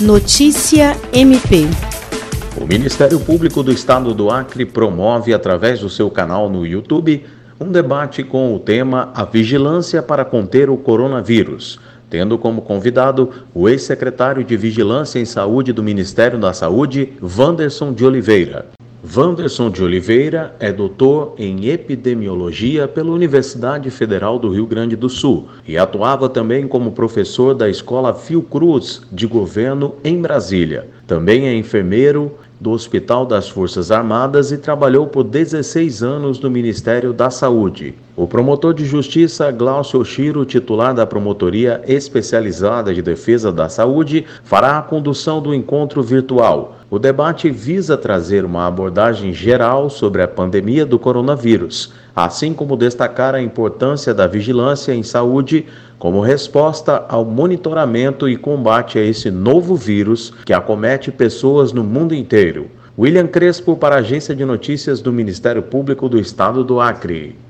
Notícia MP. O Ministério Público do Estado do Acre promove, através do seu canal no YouTube, um debate com o tema A Vigilância para Conter o Coronavírus, tendo como convidado o ex-secretário de Vigilância em Saúde do Ministério da Saúde, Wanderson de Oliveira. Wanderson de Oliveira é doutor em epidemiologia pela Universidade Federal do Rio Grande do Sul e atuava também como professor da Escola Fiocruz de Governo em Brasília. Também é enfermeiro do Hospital das Forças Armadas e trabalhou por 16 anos no Ministério da Saúde. O promotor de justiça Glaucio Oshiro, titular da Promotoria Especializada de Defesa da Saúde, fará a condução do encontro virtual. O debate visa trazer uma abordagem geral sobre a pandemia do coronavírus, assim como destacar a importância da vigilância em saúde como resposta ao monitoramento e combate a esse novo vírus que acomete pessoas no mundo inteiro. William Crespo para a Agência de Notícias do Ministério Público do Estado do Acre.